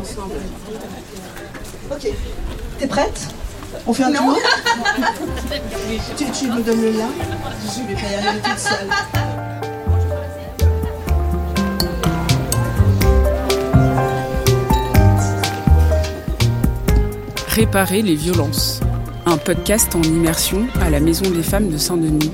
ensemble. Ok. T'es prête? On fait un tour? Tu, tu me donnes le là Je vais pas y aller toute seule. Réparer les violences. Un podcast en immersion à la Maison des femmes de Saint-Denis.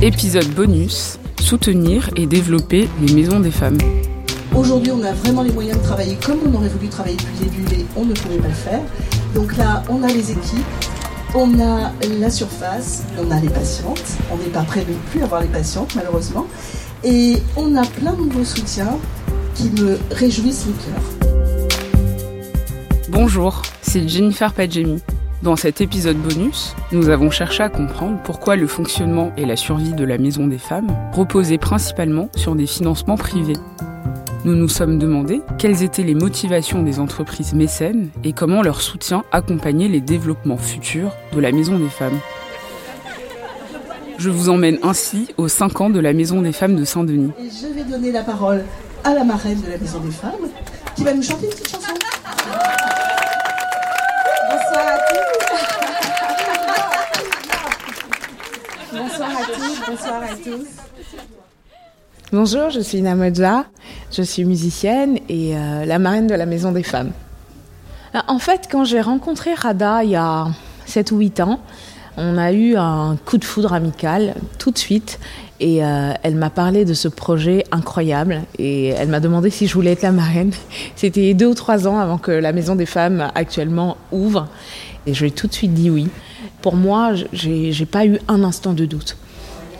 Épisode bonus soutenir et développer les maisons des femmes. Aujourd'hui, on a vraiment les moyens de travailler comme on aurait voulu travailler depuis le début, mais on ne pouvait pas le faire. Donc là, on a les équipes, on a la surface, on a les patientes. On n'est pas prêt de plus avoir les patientes, malheureusement. Et on a plein de nouveaux soutiens qui me réjouissent le cœur. Bonjour, c'est Jennifer Padjemi. Dans cet épisode bonus, nous avons cherché à comprendre pourquoi le fonctionnement et la survie de la Maison des Femmes reposaient principalement sur des financements privés. Nous nous sommes demandé quelles étaient les motivations des entreprises mécènes et comment leur soutien accompagnait les développements futurs de la Maison des Femmes. Je vous emmène ainsi aux 5 ans de la Maison des Femmes de Saint-Denis. Et je vais donner la parole à la marraine de la Maison des Femmes qui va nous chanter une petite chanson. Bonsoir à tous. Bonsoir à tous, bonsoir à tous. Bonjour, je suis Namodja, je suis musicienne et euh, la marraine de la Maison des Femmes. Ah, En fait, quand j'ai rencontré Rada il y a 7 ou 8 ans, on a eu un coup de foudre amical tout de suite et euh, elle m'a parlé de ce projet incroyable et elle m'a demandé si je voulais être la marraine. C'était deux ou trois ans avant que la Maison des Femmes actuellement ouvre et je lui ai tout de suite dit oui. Pour moi, j'ai pas eu un instant de doute.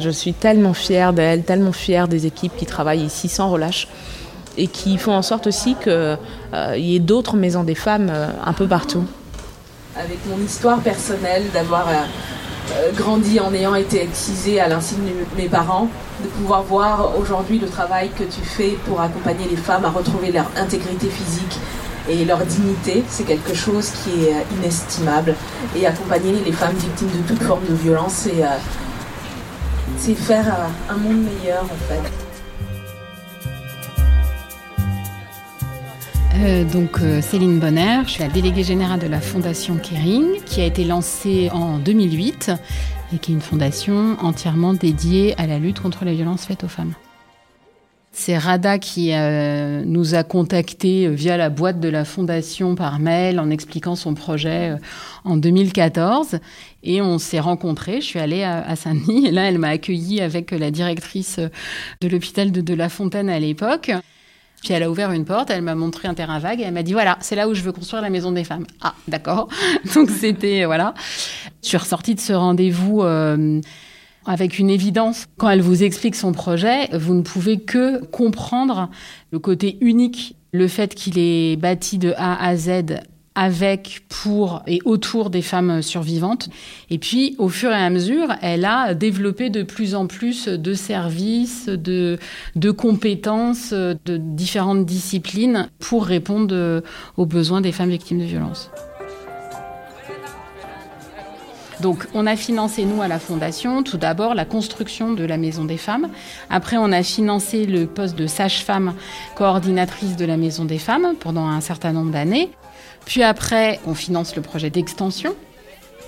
Je suis tellement fière d'elle, tellement fière des équipes qui travaillent ici sans relâche et qui font en sorte aussi qu'il y ait d'autres maisons des femmes euh, un peu partout. avec mon histoire personnelle d'avoir euh, euh, grandi en ayant été excisée à l'insigne de mes parents, de pouvoir voir aujourd'hui le travail que tu fais pour accompagner les femmes à retrouver leur intégrité physique et leur dignité, c'est quelque chose qui est euh, inestimable. Et accompagner les femmes victimes de toute forme de violence, c'est euh, faire euh, un monde meilleur en fait. Euh, donc euh, Céline Bonner, je suis la déléguée générale de la fondation Kering, qui a été lancée en 2008 et qui est une fondation entièrement dédiée à la lutte contre les violences faites aux femmes. C'est Rada qui euh, nous a contactés via la boîte de la fondation par mail en expliquant son projet euh, en 2014 et on s'est rencontrés. Je suis allée à, à Saint-Denis et là elle m'a accueillie avec la directrice de l'hôpital de, de La Fontaine à l'époque. Puis elle a ouvert une porte, elle m'a montré un terrain vague et elle m'a dit voilà, c'est là où je veux construire la maison des femmes. Ah, d'accord. Donc c'était voilà. Je suis ressortie de ce rendez-vous euh, avec une évidence. Quand elle vous explique son projet, vous ne pouvez que comprendre le côté unique, le fait qu'il est bâti de A à Z avec, pour et autour des femmes survivantes. Et puis, au fur et à mesure, elle a développé de plus en plus de services, de, compétences, de différentes disciplines pour répondre aux besoins des femmes victimes de violences. Donc, on a financé, nous, à la Fondation, tout d'abord la construction de la Maison des Femmes. Après, on a financé le poste de sage-femme coordinatrice de la Maison des Femmes pendant un certain nombre d'années. Puis après, on finance le projet d'extension.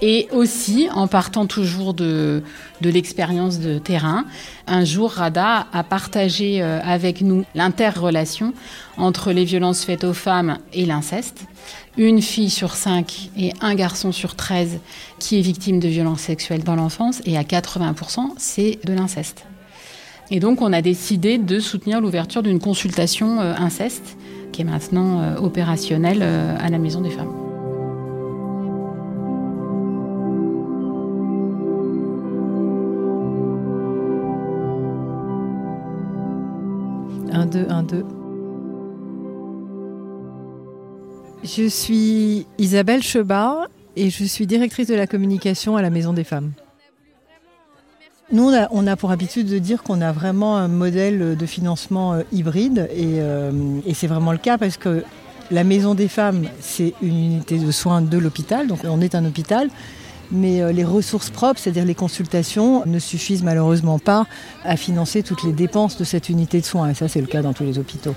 Et aussi, en partant toujours de, l'expérience de terrain, un jour, Rada a partagé euh, avec nous l'interrelation entre les violences faites aux femmes et l'inceste. Une fille sur cinq et un garçon sur 13 qui est victime de violences sexuelles dans l'enfance, et à 80%, c'est de l'inceste. Et donc, on a décidé de soutenir l'ouverture d'une consultation euh, inceste qui est maintenant euh, opérationnelle euh, à la Maison des Femmes. Un, deux, un, deux. Je suis Isabelle Chebard et je suis directrice de la communication à la Maison des Femmes. Nous, on a, pour habitude de dire qu'on a vraiment un modèle de financement euh, hybride et, euh, et c'est vraiment le cas parce que la Maison des Femmes, c'est une unité de soins de l'hôpital, donc on est un hôpital, mais euh, les ressources propres, c'est-à-dire les consultations, ne suffisent malheureusement pas à financer toutes les dépenses de cette unité de soins. Et ça, c'est le cas dans tous les hôpitaux.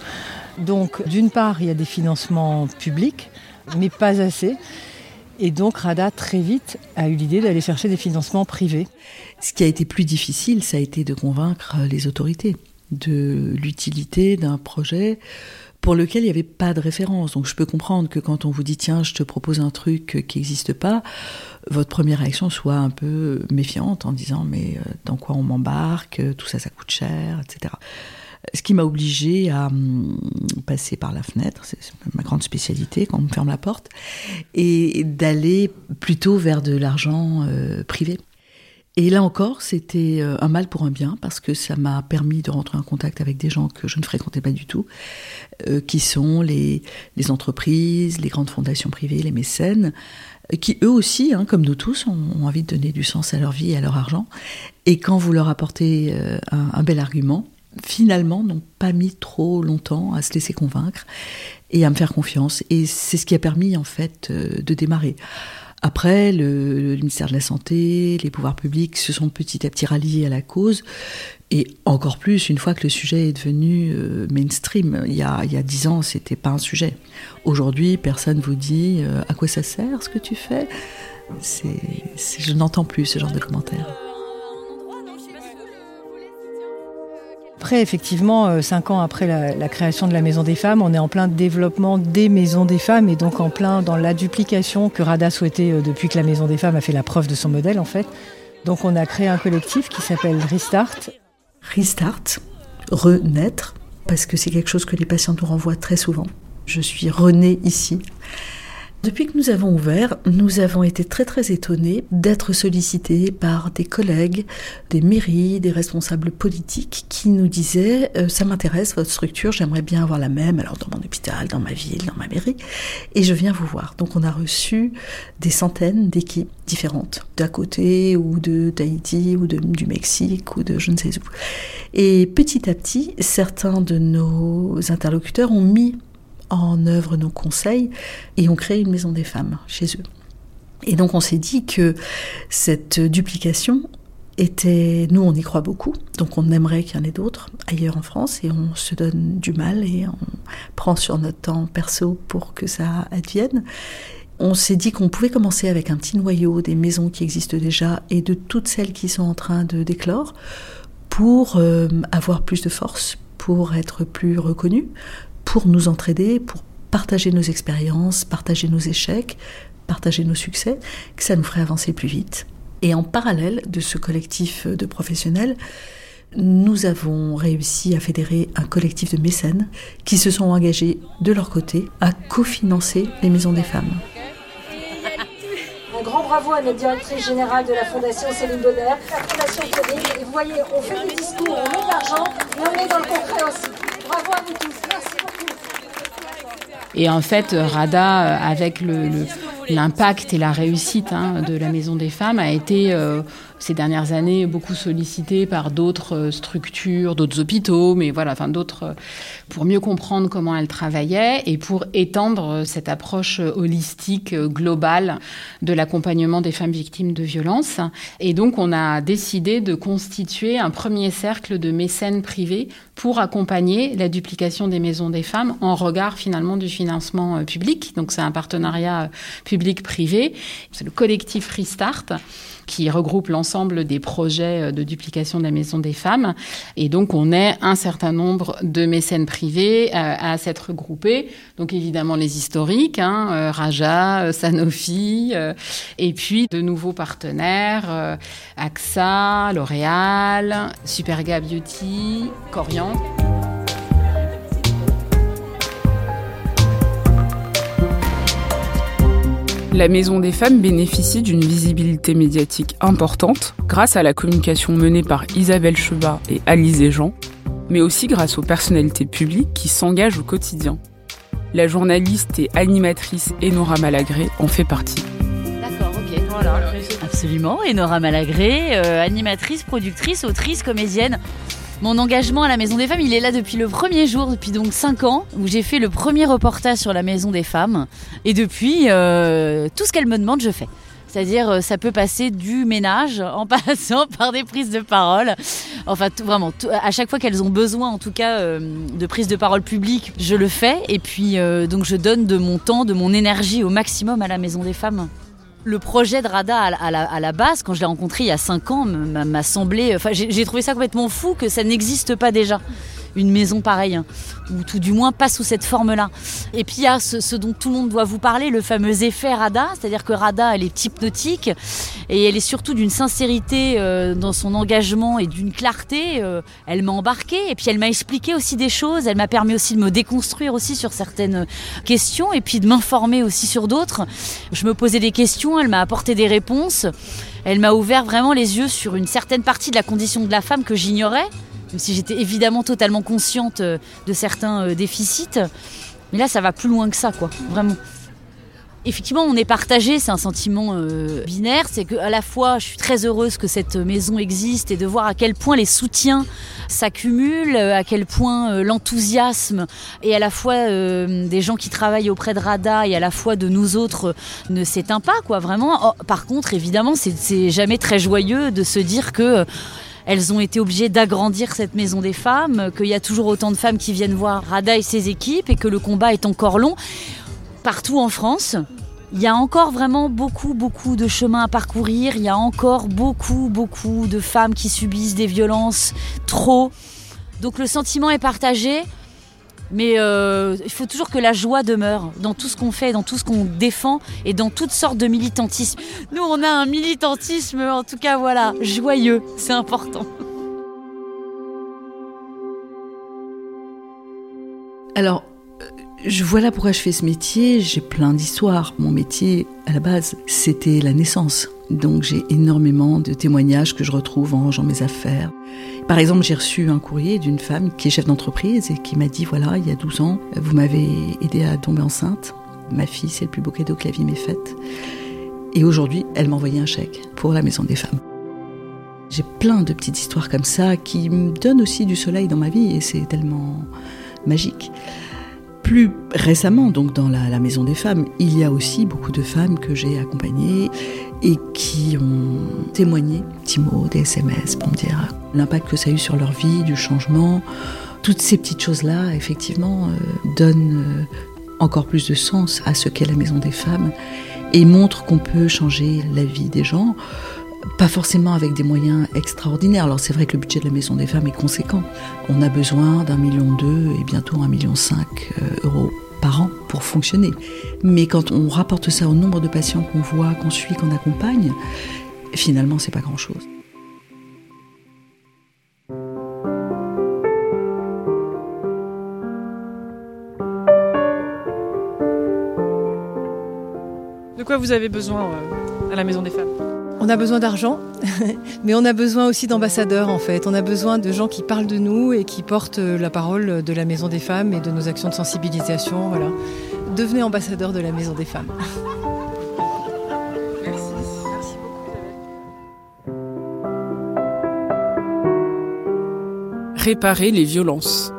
Donc, d'une part, il y a des financements publics, mais pas assez. Et donc, RADA, très vite, a eu l'idée d'aller chercher des financements privés. Ce qui a été plus difficile, ça a été de convaincre les autorités de l'utilité d'un projet pour lequel il n'y avait pas de référence. Donc je peux comprendre que quand on vous dit tiens, je te propose un truc qui n'existe pas, votre première réaction soit un peu méfiante en disant mais euh, dans quoi on m'embarque, tout ça ça coûte cher, etc. Ce qui m'a obligé à hum, passer par la fenêtre, c'est ma grande spécialité quand on me ferme la porte, et d'aller plutôt vers de l'argent euh, privé. Et là encore, c'était euh, un mal pour un bien parce que ça m'a permis de rentrer en contact avec des gens que je ne fréquentais pas du tout, euh, qui sont les, entreprises, les grandes fondations privées, les mécènes, qui eux aussi, hein, comme nous tous, ont, envie de donner du sens à leur vie et à leur argent. Et quand vous leur apportez un bel argument, finalement, n'ont pas mis trop longtemps à se laisser convaincre et à me faire confiance. Et c'est ce qui a permis en fait de démarrer. Après, le, ministère de la Santé, les pouvoirs publics se sont petit à petit ralliés à la cause. Et encore plus, une fois que le sujet est devenu euh, mainstream, il y a dix ans, c'était pas un sujet. Aujourd'hui, personne vous dit euh, à quoi ça sert ce que tu fais? je n'entends plus ce genre de commentaires. Après, effectivement, euh, cinq ans après la, création de la Maison des Femmes, on est en plein développement des maisons des femmes et donc en plein dans la duplication que Rada souhaitait euh, depuis que la Maison des Femmes a fait la preuve de son modèle, en fait. Donc on a créé un collectif qui s'appelle Restart. Restart, renaître, parce que c'est quelque chose que les patients nous renvoient très souvent. Je suis renée ici. Depuis que nous avons ouvert, nous avons été très très étonnés d'être sollicités par des collègues, des mairies, des responsables politiques qui nous disaient euh, ça m'intéresse votre structure, j'aimerais bien avoir la même alors dans mon hôpital, dans ma ville, dans ma mairie et je viens vous voir. Donc on a reçu des centaines d'équipes différentes d'à côté ou de d'Haïti ou de, du Mexique ou de je ne sais où. Et petit à petit, certains de nos interlocuteurs ont mis en œuvre nos conseils et ont créé une maison des femmes chez eux. Et donc on s'est dit que cette duplication était, nous on y croit beaucoup, donc on aimerait qu'il y en ait d'autres ailleurs en France et on se donne du mal et on prend sur notre temps perso pour que ça advienne. On s'est dit qu'on pouvait commencer avec un petit noyau des maisons qui existent déjà et de toutes celles qui sont en train de déclore pour euh, avoir plus de force, pour être plus reconnus, pour nous entraider, pour partager nos expériences, partager nos échecs, partager nos succès, que ça nous ferait avancer plus vite. Et en parallèle de ce collectif de professionnels, nous avons réussi à fédérer un collectif de mécènes qui se sont engagés de leur côté à cofinancer les maisons des femmes. Un grand bravo à notre directrice générale de la Fondation Céline Bonner, la Fondation Kering. Et vous voyez, on fait des discours, on met de l'argent, mais on est dans le concret aussi. Et en fait, Rada, euh, avec l'impact et la réussite hein, de la Maison des Femmes, a été euh, ces dernières années beaucoup sollicité par d'autres euh, structures, d'autres hôpitaux, mais voilà, enfin d'autres, euh, pour mieux comprendre comment elle travaillait et pour étendre euh, cette approche holistique, globale de l'accompagnement des femmes victimes de violences. Et donc, on a décidé de constituer un premier cercle de mécènes privés pour accompagner la duplication des maisons des femmes en regard finalement du financement public. Donc, c'est un partenariat public-privé. C'est le collectif Restart qui regroupe l'ensemble des projets euh, de duplication de la Maison des Femmes. Et donc, on est un certain nombre de mécènes privés euh, à, s'être regroupés. Donc, évidemment, les historiques, hein, euh, Raja, Sanofi, et puis de nouveaux partenaires, AXA, L'Oréal, Superga Beauty, Corian. La Maison des Femmes bénéficie d'une visibilité médiatique importante grâce à la communication menée par Isabelle Chebat et Alizé Jean, mais aussi grâce aux personnalités publiques qui s'engagent au quotidien. La journaliste et animatrice Enora Malagré en fait partie. D'accord, ok. Voilà. Absolument. Enora Malagré, euh, animatrice, productrice, autrice, comédienne. Mon engagement à la Maison des Femmes, il est là depuis le premier jour, depuis donc 5 ans, où j'ai fait le premier reportage sur la Maison des Femmes. Et depuis, euh, tout ce qu'elle me demande, je fais. C'est-à-dire, euh, ça peut passer du ménage en passant par des prises de parole. Enfin, vraiment, à chaque fois qu'elles ont besoin, en tout cas, euh, de prises de parole publiques, je le fais. Et puis, donc, je donne de mon temps, de mon énergie au maximum à la Maison des Femmes le projet de Rada à la, base, quand je l'ai rencontré il y a 5 ans, m'a semblé. Enfin, j'ai trouvé ça complètement fou que ça n'existe pas déjà une maison pareille, hein, ou tout du moins pas sous cette forme-là. Et puis il y a ce, dont tout le monde doit vous parler, le fameux effet Rada, c'est-à-dire que Rada, elle est hypnotique et elle est surtout d'une sincérité euh, dans son engagement et d'une clarté. Euh, elle m'a embarqué et puis elle m'a expliqué aussi des choses, elle m'a permis aussi de me déconstruire aussi sur certaines questions et puis de m'informer aussi sur d'autres. Je me posais des questions, elle m'a apporté des réponses. Elle m'a ouvert vraiment les yeux sur une certaine partie de la condition de la femme que j'ignorais même si j'étais évidemment totalement consciente euh, de certains euh, déficits. Mais là, ça va plus loin que ça, quoi, vraiment. Effectivement, on est partagé, c'est un sentiment euh, binaire, c'est qu'à la fois, je suis très heureuse que cette maison existe et de voir à quel point les soutiens s'accumulent, à quel point l'enthousiasme et à la fois des gens qui travaillent auprès de RADA et à la fois de nous autres ne s'éteint pas, quoi, vraiment. Oh, par contre, évidemment, c'est jamais très joyeux de se dire que elles ont été obligées d'agrandir cette maison des femmes, qu'il y a toujours autant de femmes qui viennent voir Rada et ses équipes et que le combat est encore long. Partout en France, il y a encore vraiment beaucoup, beaucoup de chemin à parcourir. Il y a encore beaucoup, beaucoup de femmes qui subissent des violences trop. Donc le sentiment est partagé. Mais euh, il faut toujours que la joie demeure dans tout ce qu'on fait, dans tout ce qu'on défend et dans toutes sortes de militantisme. Nous, on a un militantisme, en tout cas, voilà, joyeux, c'est important. Alors, euh, je voilà pourquoi je fais ce métier. J'ai plein d'histoires. Mon métier, à la base, c'était la naissance. Donc j'ai énormément de témoignages que je retrouve en rangeant mes affaires. Par exemple, j'ai reçu un courrier d'une femme qui est chef d'entreprise et qui m'a dit, voilà, il y a 12 ans, vous m'avez aidé à tomber enceinte. Ma fille, c'est le plus beau cadeau que la vie m'ait fait. Et aujourd'hui, elle m'a envoyé un chèque pour la Maison des Femmes. J'ai plein de petites histoires comme ça qui me donnent aussi du soleil dans ma vie et c'est tellement magique. Plus récemment, donc dans la, Maison des Femmes, il y a aussi beaucoup de femmes que j'ai accompagnées et qui ont témoigné, petits mots, des SMS pour me dire l'impact que ça a eu sur leur vie, du changement. Toutes ces petites choses-là, effectivement, euh, donnent euh, encore plus de sens à ce qu'est la Maison des Femmes et montrent qu'on peut changer la vie des gens pas forcément avec des moyens extraordinaires. Alors c'est vrai que le budget de la Maison des Femmes est conséquent. On a besoin d'un million deux et bientôt un million cinq euh, euros par an pour fonctionner. Mais quand on rapporte ça au nombre de patients qu'on voit, qu'on suit, qu'on accompagne, finalement c'est pas grand-chose. De quoi vous avez besoin euh, à la Maison des Femmes? On a besoin d'argent, mais on a besoin aussi d'ambassadeurs en fait. On a besoin de gens qui parlent de nous et qui portent la parole de la Maison des Femmes et de nos actions de sensibilisation. Voilà. Devenez ambassadeur de la Maison des Femmes. Réparer les violences.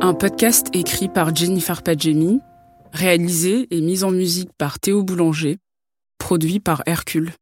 Un podcast écrit par Jennifer Padjemi, réalisé et mis en musique par Théo Boulanger produit par Hercule.